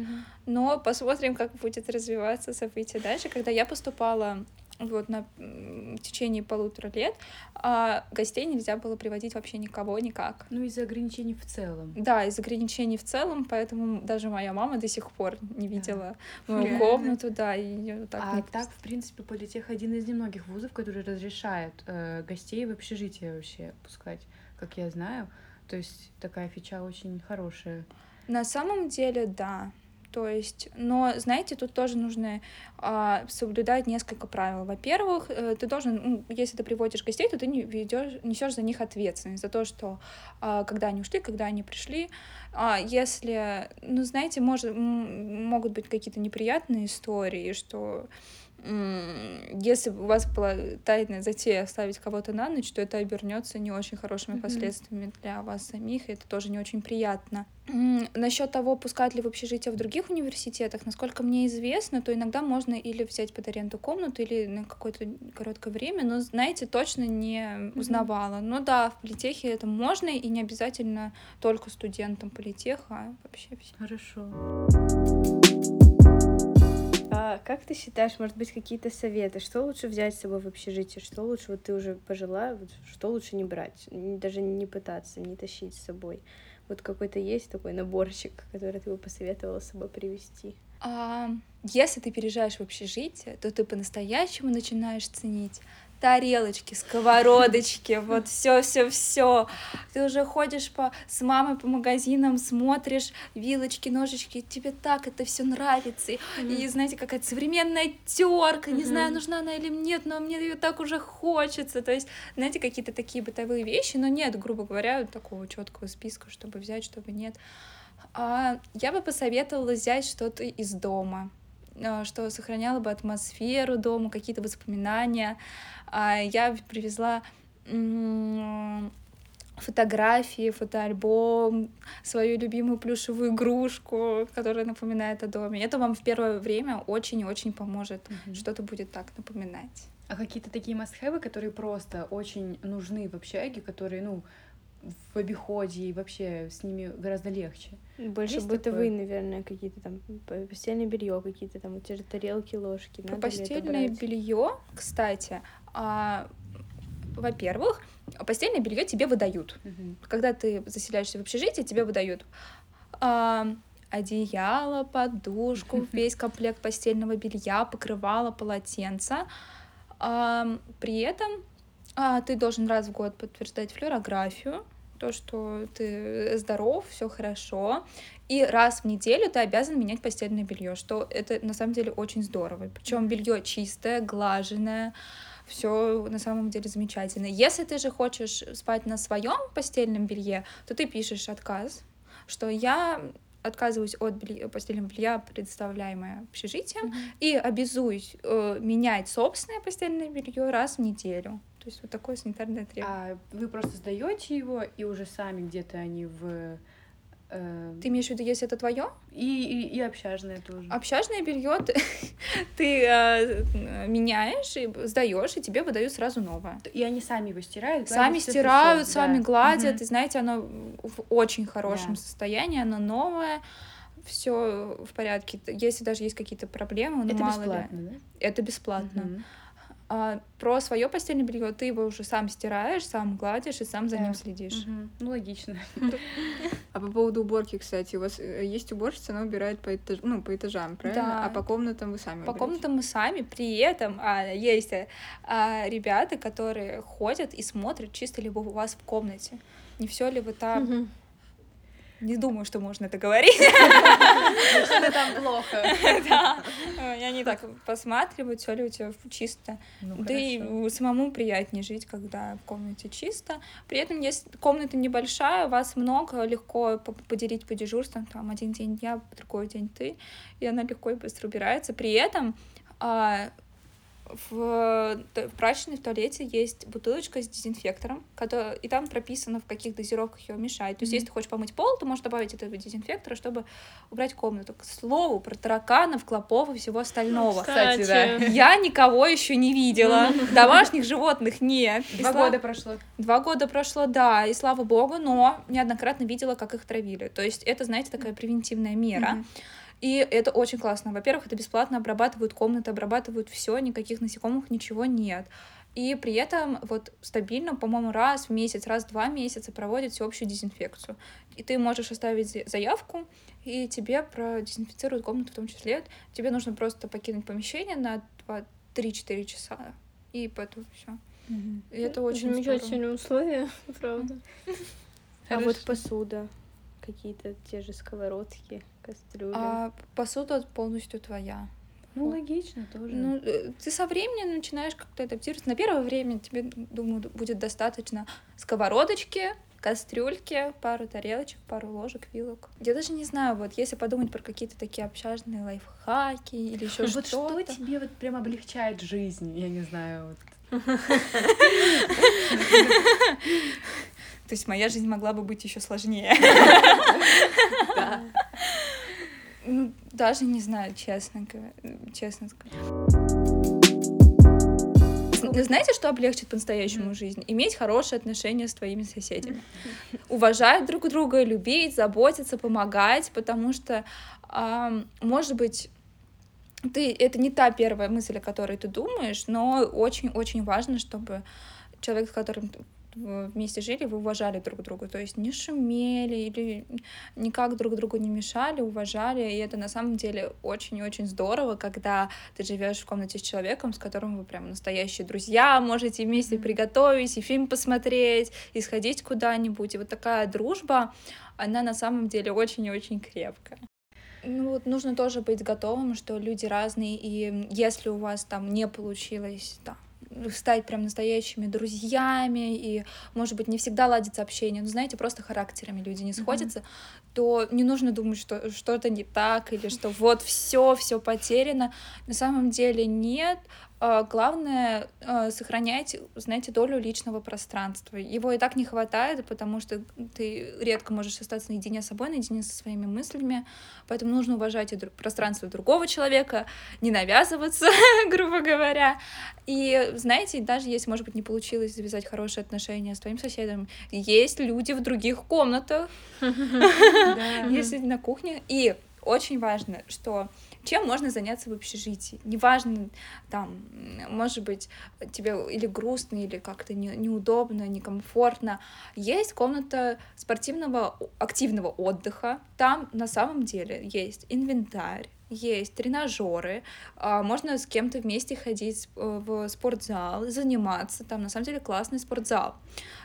Speaker 3: но посмотрим, как будет развиваться событие дальше. Когда я поступала вот на в течение полутора лет, а, гостей нельзя было приводить вообще никого никак.
Speaker 4: Ну, из-за ограничений в целом.
Speaker 3: Да, из ограничений в целом, поэтому даже моя мама до сих пор не видела мою
Speaker 4: Реально?
Speaker 3: комнату, да, и её так
Speaker 4: а
Speaker 3: не
Speaker 4: так, в принципе, политех один из немногих вузов, который разрешает э, гостей в общежитие вообще пускать, как я знаю. То есть такая фича очень хорошая.
Speaker 3: На самом деле, да. То есть, но, знаете, тут тоже нужно а, соблюдать несколько правил. Во-первых, э, ты должен, ну, если ты приводишь гостей, то ты не несешь за них ответственность, за то, что а, когда они ушли, когда они пришли. А, если, ну, знаете, может, могут быть какие-то неприятные истории, что если у вас была тайная затея оставить кого-то на ночь, то это обернется не очень хорошими
Speaker 4: Мгм.
Speaker 3: последствиями для вас самих, и это тоже не очень приятно. Насчет того, пускать ли в общежитие в других университетах, насколько мне известно, то иногда можно или взять под аренду комнату, или на какое-то короткое время, но, знаете, точно не узнавала. Ну да, в политехе это можно, и не обязательно только студентам политеха, а вообще все.
Speaker 4: Хорошо.
Speaker 1: А как ты считаешь, может быть, какие-то советы? Что лучше взять с собой в общежитие? Что лучше, вот ты уже пожила, что лучше не брать? Даже не пытаться, не тащить с собой. Вот какой-то есть такой наборчик, который ты бы посоветовала с собой привезти?
Speaker 3: А, если ты переезжаешь в общежитие, то ты по-настоящему начинаешь ценить тарелочки, сковородочки, вот все, все, все. Ты уже ходишь по, с мамой по магазинам, смотришь вилочки, ножички, тебе так это все нравится. И, и знаете, какая-то современная терка, не знаю, нужна она или нет, но мне ее так уже хочется. То есть, знаете, какие-то такие бытовые вещи, но нет, грубо говоря, такого четкого списка, чтобы взять, чтобы нет. А, я бы посоветовала взять что-то из дома, что сохраняло бы атмосферу дома, какие-то воспоминания. А, я привезла фотографии, фотоальбом, свою любимую плюшевую игрушку, которая напоминает о доме. Это вам в первое время очень и очень поможет.
Speaker 4: Мгм.
Speaker 3: Что-то будет так напоминать.
Speaker 4: А какие-то такие must которые просто очень нужны в общаге, которые, ну, в обиходе и вообще с ними гораздо легче.
Speaker 1: Больше
Speaker 4: Есть
Speaker 1: бытовые,
Speaker 4: такое?
Speaker 1: наверное, какие-то там постельное белье, какие-то там те же тарелки, ложки.
Speaker 3: Про постельное белье, кстати, а, во-первых, постельное белье тебе выдают.
Speaker 4: Мгм.
Speaker 3: Когда ты заселяешься в общежитие, тебе выдают а, одеяло, подушку, весь комплект постельного белья, покрывало, полотенца. А, при этом а, ты должен раз в год подтверждать флюорографию, то, что ты здоров, все хорошо. И раз в неделю ты обязан менять постельное белье, что это на самом деле очень здорово. Причем белье чистое, глаженное, все на самом деле замечательно. Если ты же хочешь спать на своем постельном белье, то ты пишешь отказ, что я отказываюсь от белья- постельного белья, предоставляемое общежитием, и обязуюсь э, менять собственное постельное белье раз в неделю. То есть вот такое санитарное требование.
Speaker 4: А вы просто сдаете его, и уже сами где-то они в... э,
Speaker 3: Ты имеешь в виду, если это твое?
Speaker 4: И, и, и общажное тоже.
Speaker 3: Общажное белье ты, ты, э, меняешь и сдаешь, и тебе выдают сразу новое.
Speaker 4: И они сами его стирают?
Speaker 3: Сами стирают,
Speaker 4: хорошо,
Speaker 3: сами
Speaker 4: да.
Speaker 3: гладят,
Speaker 4: Мгм.
Speaker 3: и знаете, оно в очень хорошем
Speaker 4: Да.
Speaker 3: состоянии, оно новое, все в порядке. Если даже есть какие-то проблемы, ну
Speaker 4: Это
Speaker 3: мало
Speaker 4: бесплатно,
Speaker 3: ли.
Speaker 4: да?
Speaker 3: Это бесплатно.
Speaker 4: Мгм.
Speaker 3: А про свое постельное белье ты его уже сам стираешь, сам гладишь и сам за
Speaker 4: Да.
Speaker 3: ним следишь.
Speaker 4: Мгм. Ну, логично.
Speaker 5: А по поводу уборки, кстати, у вас э, есть уборщица, она убирает по, этаж... ну, по этажам, правильно?
Speaker 3: Да.
Speaker 5: А по комнатам вы сами
Speaker 3: По
Speaker 5: убираете?
Speaker 3: комнатам мы сами, при этом а, есть а, ребята, которые ходят и смотрят, чисто ли у вас в комнате. Не все ли вы там?
Speaker 2: Мгм.
Speaker 3: Не думаю, что можно это говорить.
Speaker 4: Что-то там плохо.
Speaker 3: Да. И они так посматривают, все ли у тебя чисто.
Speaker 4: Ну,
Speaker 3: Да и самому приятнее жить, когда в комнате чисто. При этом, если комната небольшая, вас много, легко по- поделить по дежурствам, там один день я, другой день ты, и она легко и быстро убирается. При этом а, в, в прачечной в туалете есть бутылочка с дезинфектором, который, и там прописано, в каких дозировках его мешать. То есть,
Speaker 4: Мгм.
Speaker 3: если ты хочешь помыть пол, ты можешь добавить этого дезинфектора, чтобы убрать комнату. К слову, про тараканов, клопов и всего остального.
Speaker 4: Кстати, да.
Speaker 3: Я никого еще не видела. Домашних животных нет. И
Speaker 4: Два года прошло.
Speaker 3: Два года прошло, да, и слава богу, но неоднократно видела, как их травили. То есть это, знаете, такая превентивная мера. И это очень классно. Во-первых, это бесплатно обрабатывают комнаты, обрабатывают все, никаких насекомых, ничего нет. И при этом вот стабильно, по-моему, раз в месяц, раз в два месяца проводят всеобщую дезинфекцию. И ты можешь оставить за- заявку, и тебе продезинфицируют комнату в том числе. Тебе нужно просто покинуть помещение на 3-4 часа. И потом все. И это очень здорово.
Speaker 2: Замечательные условия, правда.
Speaker 1: А вот посуда, какие-то те же сковородки, кастрюли.
Speaker 3: А посуда полностью твоя.
Speaker 4: Ну, логично тоже.
Speaker 3: Ну, э, ты со временем начинаешь как-то адаптироваться. На первое время тебе, думаю, будет достаточно сковородочки, кастрюльки, пару тарелочек, пару ложек, вилок. Я даже не знаю, вот если подумать про какие-то такие общажные лайфхаки или еще
Speaker 4: Ну, вот что
Speaker 3: что-то.
Speaker 4: тебе вот прям облегчает жизнь? Я не знаю. вот.
Speaker 3: То есть моя жизнь могла бы быть еще сложнее. Ну, Даже не знаю, честно. Честно сказать. Зн- Знаете, что облегчит по-настоящему жизнь? Иметь хорошие отношения с твоими соседями. Уважать друг друга, любить, заботиться, помогать, потому что, может быть, ты, это не та первая мысль, о которой ты думаешь, но очень-очень важно, чтобы человек, с которым вместе жили, вы уважали друг друга, то есть не шумели или никак друг другу не мешали, уважали, и это на самом деле очень-очень здорово, когда ты живешь в комнате с человеком, с которым вы прям настоящие друзья, можете вместе приготовить и фильм посмотреть, и сходить куда-нибудь, и вот такая дружба, она на самом деле очень и очень крепкая. Ну вот нужно тоже быть готовым, что люди разные, и если у вас там не получилось там, стать прям настоящими друзьями, и, может быть, не всегда ладится общение, но, знаете, просто характерами люди не сходятся, то не нужно думать, что что-то не так, или что вот все, все потеряно. На самом деле нет. А, главное а, сохранять, знаете, долю личного пространства. Его и так не хватает, потому что ты редко можешь остаться наедине с собой, наедине со своими мыслями, поэтому нужно уважать пространство другого человека, не навязываться, грубо говоря. И, знаете, даже если, может быть, не получилось завязать хорошие отношения с твоим соседом, есть люди в других комнатах, если на кухне. И очень важно, что чем можно заняться в общежитии. Неважно, там, может быть, тебе или грустно, или как-то не, неудобно, некомфортно. Есть комната спортивного активного отдыха. Там на самом деле есть инвентарь, есть тренажеры, а, можно с кем-то вместе ходить э, в спортзал, заниматься, там на самом деле классный спортзал.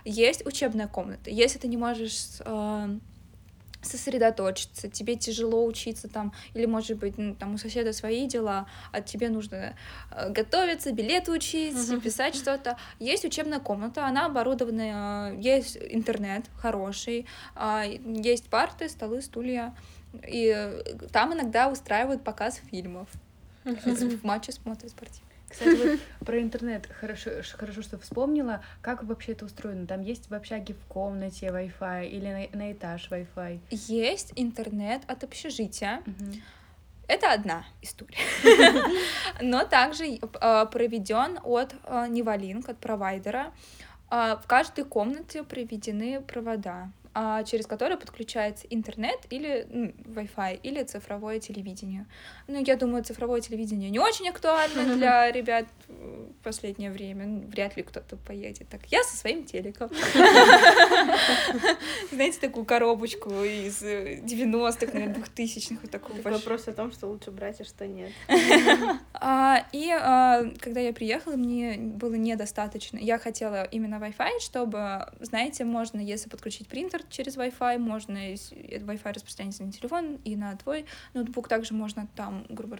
Speaker 3: Есть учебная комната, если ты не можешь а, сосредоточиться, тебе тяжело учиться там, или, может быть, ну, там у соседа свои дела, а тебе нужно э, готовиться, билеты учить, uh-huh. писать что-то. Есть учебная комната, она оборудована, э, есть интернет хороший, э, есть парты, столы, стулья, и там иногда устраивают показ фильмов. Uh-huh. В матче смотрят спортивные.
Speaker 4: Кстати, вот про интернет хорошо, хорошо, что вспомнила. Как вообще это устроено? Там есть в общаге в комнате Wi-Fi или на, на этаж Wi-Fi?
Speaker 3: Есть интернет от общежития. Угу. Это одна история. Но также э, проведен от э, Невалинк, от провайдера. Э, в каждой комнате проведены провода через который подключается интернет или ну, Wi-Fi, или цифровое телевидение. Ну, я думаю, цифровое телевидение не очень актуально для ребят в последнее время. Ну, вряд ли кто-то поедет. Так, я со своим телеком. Знаете, такую коробочку из 90-х, на 2000-х.
Speaker 1: такой Вопрос о том, что лучше брать, а что нет.
Speaker 3: А, и а, когда я приехала, мне было недостаточно. Я хотела именно Wi-Fi, чтобы, знаете, можно, если подключить принтер, через Wi-Fi, можно Wi-Fi распространяется на телефон и на твой ноутбук, также можно там, грубо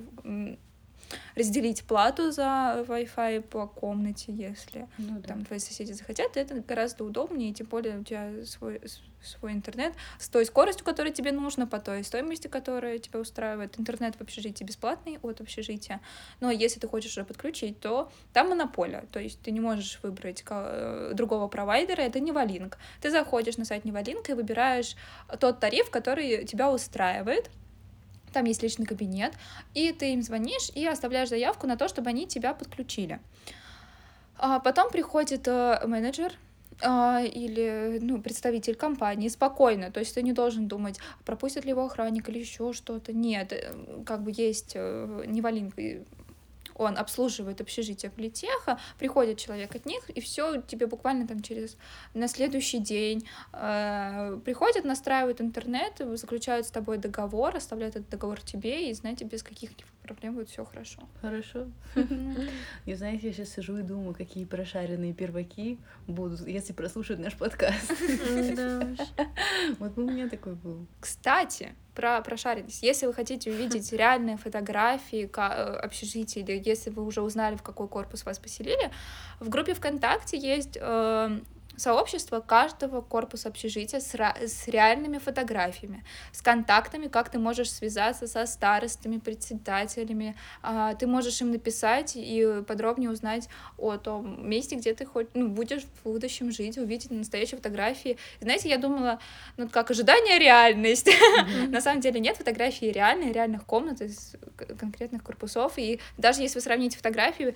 Speaker 3: разделить плату за Wi-Fi по комнате, если ну, да. там твои соседи захотят, это гораздо удобнее, и тем более у тебя свой, свой интернет с той скоростью, которая тебе нужна, по той стоимости, которая тебя устраивает. Интернет в общежитии бесплатный от общежития, но если ты хочешь уже подключить, то там монополия, то есть ты не можешь выбрать э, другого провайдера, это не Валинк. Ты заходишь на сайт Невалинка и выбираешь тот тариф, который тебя устраивает, там есть личный кабинет, и ты им звонишь и оставляешь заявку на то, чтобы они тебя подключили. А потом приходит э, менеджер, а, или ну, представитель компании спокойно, то есть ты не должен думать, пропустит ли его охранник или еще что-то. Нет, э, как бы есть э, невалинка он обслуживает общежитие политеха, приходит человек от них, и все тебе буквально там через на следующий день э, приходят, настраивают интернет, заключают с тобой договор, оставляют этот договор тебе, и знаете, без каких-либо проблем будет все хорошо.
Speaker 4: Хорошо. И знаете, я сейчас сижу и думаю, какие прошаренные перваки будут, если прослушают наш подкаст. Вот у меня такой был.
Speaker 3: Кстати, про прошаренность. Если вы хотите увидеть реальные фотографии э, общежития, или если вы уже узнали, в какой корпус вас поселили, в группе ВКонтакте есть э, сообщество каждого корпуса общежития с, с реальными фотографиями, с контактами, как ты можешь связаться со старостами, председателями, а, ты можешь им написать и подробнее узнать о том месте, где ты хоть, ну, будешь в будущем жить, увидеть настоящие фотографии. Знаете, я думала, ну, как ожидание реальность. На самом деле нет фотографий реальные, реальных комнат из конкретных корпусов, и даже если вы сравните фотографии,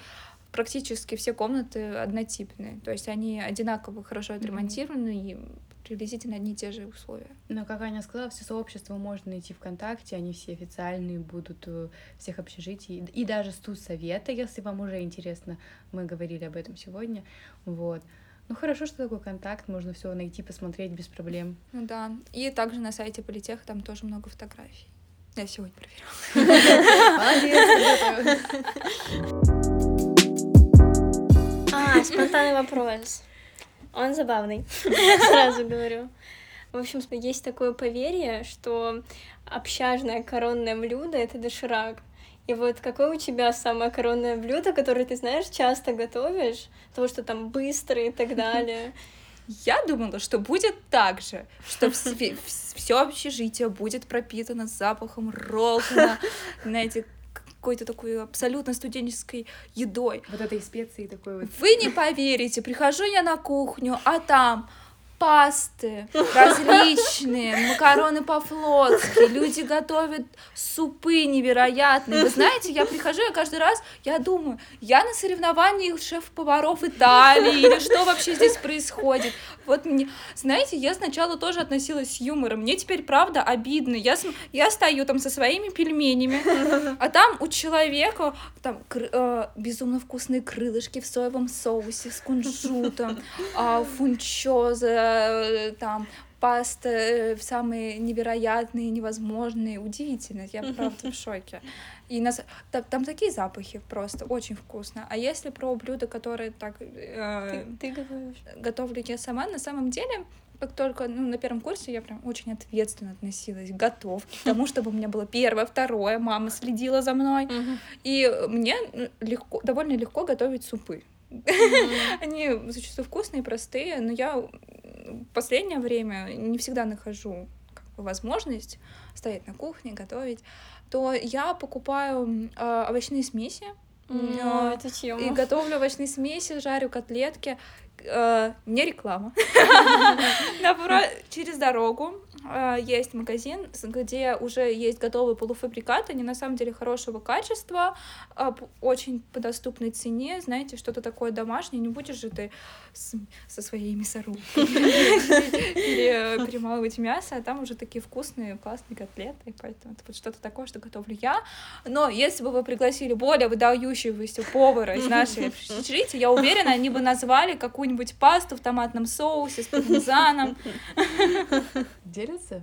Speaker 3: практически все комнаты однотипные, то есть они одинаково хорошо отремонтированы mm-hmm. и приблизительно одни и те же условия.
Speaker 4: Но, как Аня сказала, все сообщества можно найти ВКонтакте, они все официальные будут э, всех общежитий, и даже совета, если вам уже интересно, мы говорили об этом сегодня, вот. Ну хорошо, что такой контакт, можно все найти, посмотреть без проблем.
Speaker 3: Ну да, и также на сайте Политеха там тоже много фотографий. Я сегодня проверила.
Speaker 2: Молодец. А, спонтанный вопрос. Он забавный, сразу говорю. В общем, есть такое поверье, что общажное коронное блюдо — это доширак. И вот какое у тебя самое коронное блюдо, которое ты знаешь, часто готовишь, того, что там быстро и так далее?
Speaker 3: Я думала, что будет так же, что все общежитие будет пропитано запахом роллтона, знаете, какой-то такой абсолютно студенческой едой.
Speaker 4: Вот этой специи такой вот.
Speaker 3: Вы не поверите, прихожу я на кухню, а там пасты различные, макароны по-флотски, люди готовят супы невероятные. Вы знаете, я прихожу, я каждый раз, я думаю, я на соревнованиях шеф-поваров Италии, или что вообще здесь происходит? Вот мне, знаете, я сначала тоже относилась с юмором, мне теперь правда обидно. Я, я стою там со своими пельменями, а там у человека там э, безумно вкусные крылышки в соевом соусе с кунжутом, э, фунчоза, Э, там паста э, самые невероятные, невозможные, удивительные. Я правда в шоке. И нас, там, там такие запахи просто очень вкусно. А если про блюда, которые так
Speaker 2: э, ты, ты
Speaker 3: готовлю я сама, на самом деле как только ну, на первом курсе я прям очень ответственно относилась к готовке, к тому, чтобы у меня было первое, второе, мама следила за мной. И мне легко, довольно легко готовить супы. Они зачастую вкусные, простые, но я в последнее время не всегда нахожу как бы, возможность стоять на кухне, готовить, то я покупаю э, овощные смеси.
Speaker 2: Mm, это тема.
Speaker 3: И готовлю овощные смеси, жарю котлетки. Э, не реклама. Через дорогу а, есть магазин, где уже есть готовые полуфабрикаты, они на самом деле хорошего качества, а, очень по доступной цене, знаете, что-то такое домашнее, не будешь же ты с, со своей мясорубкой перемалывать мясо, а там уже такие вкусные, классные котлеты, поэтому это вот что-то такое, что готовлю я. Но если бы вы пригласили более выдающегося повара из нашей общежития, я уверена, они бы назвали какую-нибудь пасту в томатном соусе с пармезаном.
Speaker 4: Делятся?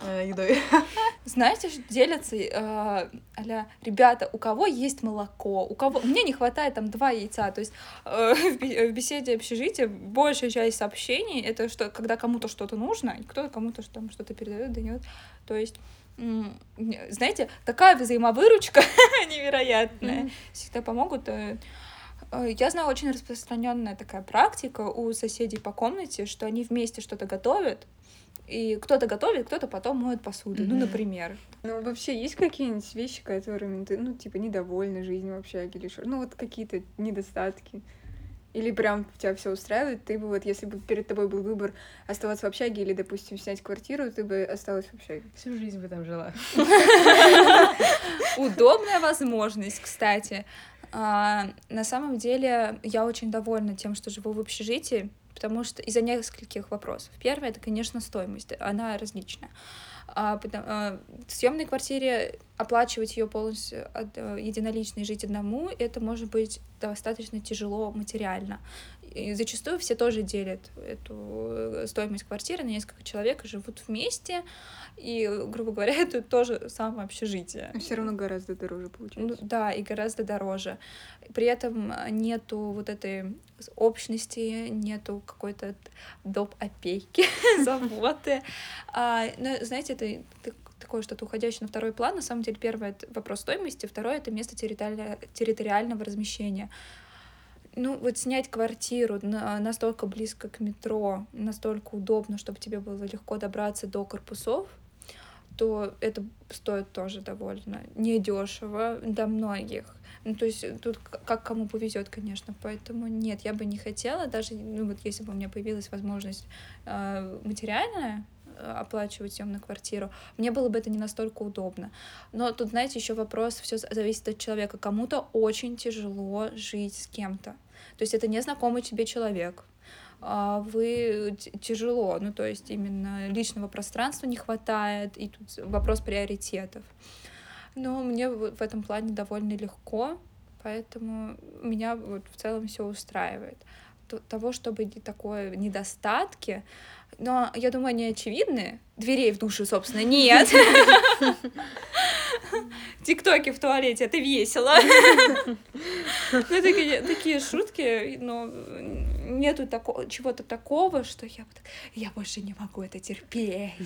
Speaker 4: э, едой.
Speaker 3: Знаете, делятся, э, а ребята, у кого есть молоко, у кого... Мне не хватает там два яйца, то есть э, в беседе общежития большая часть сообщений — это что, когда кому-то что-то нужно, и кто-то кому-то там что-то передает, дает, то есть знаете, такая взаимовыручка невероятная. Всегда помогут. Э, я знаю очень распространенная такая практика у соседей по комнате, что они вместе что-то готовят, и кто-то готовит, кто-то потом моет посуду, mm-hmm. ну, например.
Speaker 5: Ну, вообще, есть какие-нибудь вещи, которыми ты, ну, типа, недовольна жизнью вообще, или что? Ну, вот какие-то недостатки. Или прям тебя все устраивает, ты бы вот, если бы перед тобой был выбор оставаться в общаге или, допустим, снять квартиру, ты бы осталась в общаге.
Speaker 4: Всю жизнь бы там жила.
Speaker 3: Удобная возможность, кстати. А, на самом деле, я очень довольна тем, что живу в общежитии, потому что из-за нескольких вопросов. Первое, это, конечно, стоимость, она различная. А, а, в съемной квартире оплачивать ее полностью от, а, единолично и жить одному, это может быть достаточно тяжело материально. И зачастую все тоже делят эту э, стоимость квартиры на несколько человек и живут вместе. И, грубо говоря, это тоже самое общежитие.
Speaker 5: Но все равно гораздо дороже получается.
Speaker 3: Ну, да, и гораздо дороже. При этом нету вот этой общности, нету какой-то доп. опеки, заботы. А, но, знаете, это такое что-то уходящее на второй план. На самом деле, первое — это вопрос стоимости, второе — это место территориального размещения ну, вот снять квартиру на, настолько близко к метро, настолько удобно, чтобы тебе было легко добраться до корпусов, то это стоит тоже довольно недешево до многих. Ну, то есть тут как кому повезет, конечно. Поэтому нет, я бы не хотела, даже ну, вот если бы у меня появилась возможность э, материальная, оплачивать съем на квартиру, мне было бы это не настолько удобно. Но тут, знаете, еще вопрос, все зависит от человека. Кому-то очень тяжело жить с кем-то. То есть это незнакомый тебе человек, а вы тяжело, ну то есть именно личного пространства не хватает, и тут вопрос приоритетов. Но мне в этом плане довольно легко, поэтому меня вот в целом все устраивает. Того, чтобы такое недостатки, но я думаю, они очевидны. Дверей в душе, собственно, нет. Тиктоки в туалете, это весело. Ну, такие, такие шутки, но нету такого, чего-то такого, что я, я больше не могу это терпеть.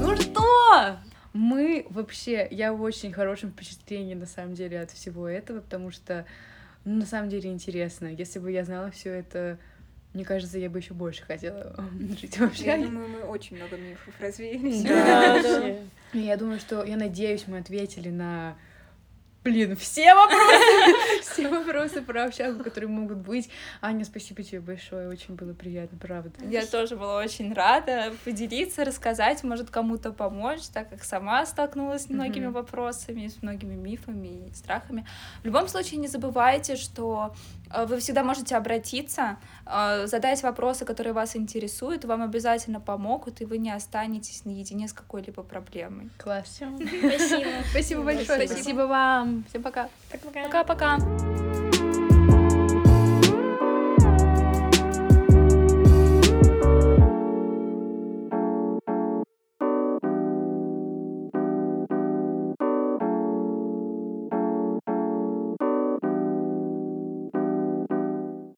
Speaker 4: Ну что? Мы вообще, я в очень хорошем впечатлении, на самом деле, от всего этого, потому что, ну, на самом деле, интересно. Если бы я знала все это мне кажется, я бы еще больше хотела жить в
Speaker 5: Я думаю, мы очень много мифов развеяли.
Speaker 1: Да, вообще.
Speaker 4: Я думаю, что, я надеюсь, мы ответили на, блин, все вопросы, все вопросы про общагу, которые могут быть. Аня, спасибо тебе большое, очень было приятно, правда.
Speaker 3: Я тоже была очень рада поделиться, рассказать, может кому-то помочь, так как сама столкнулась с многими вопросами, с многими мифами и страхами. В любом случае не забывайте, что вы всегда можете обратиться, э, задать вопросы, которые вас интересуют, вам обязательно помогут, и вы не останетесь наедине с какой-либо проблемой.
Speaker 4: Класс.
Speaker 2: Спасибо.
Speaker 4: Спасибо большое,
Speaker 2: Спасибо.
Speaker 4: вам. Всем пока.
Speaker 3: Пока-пока!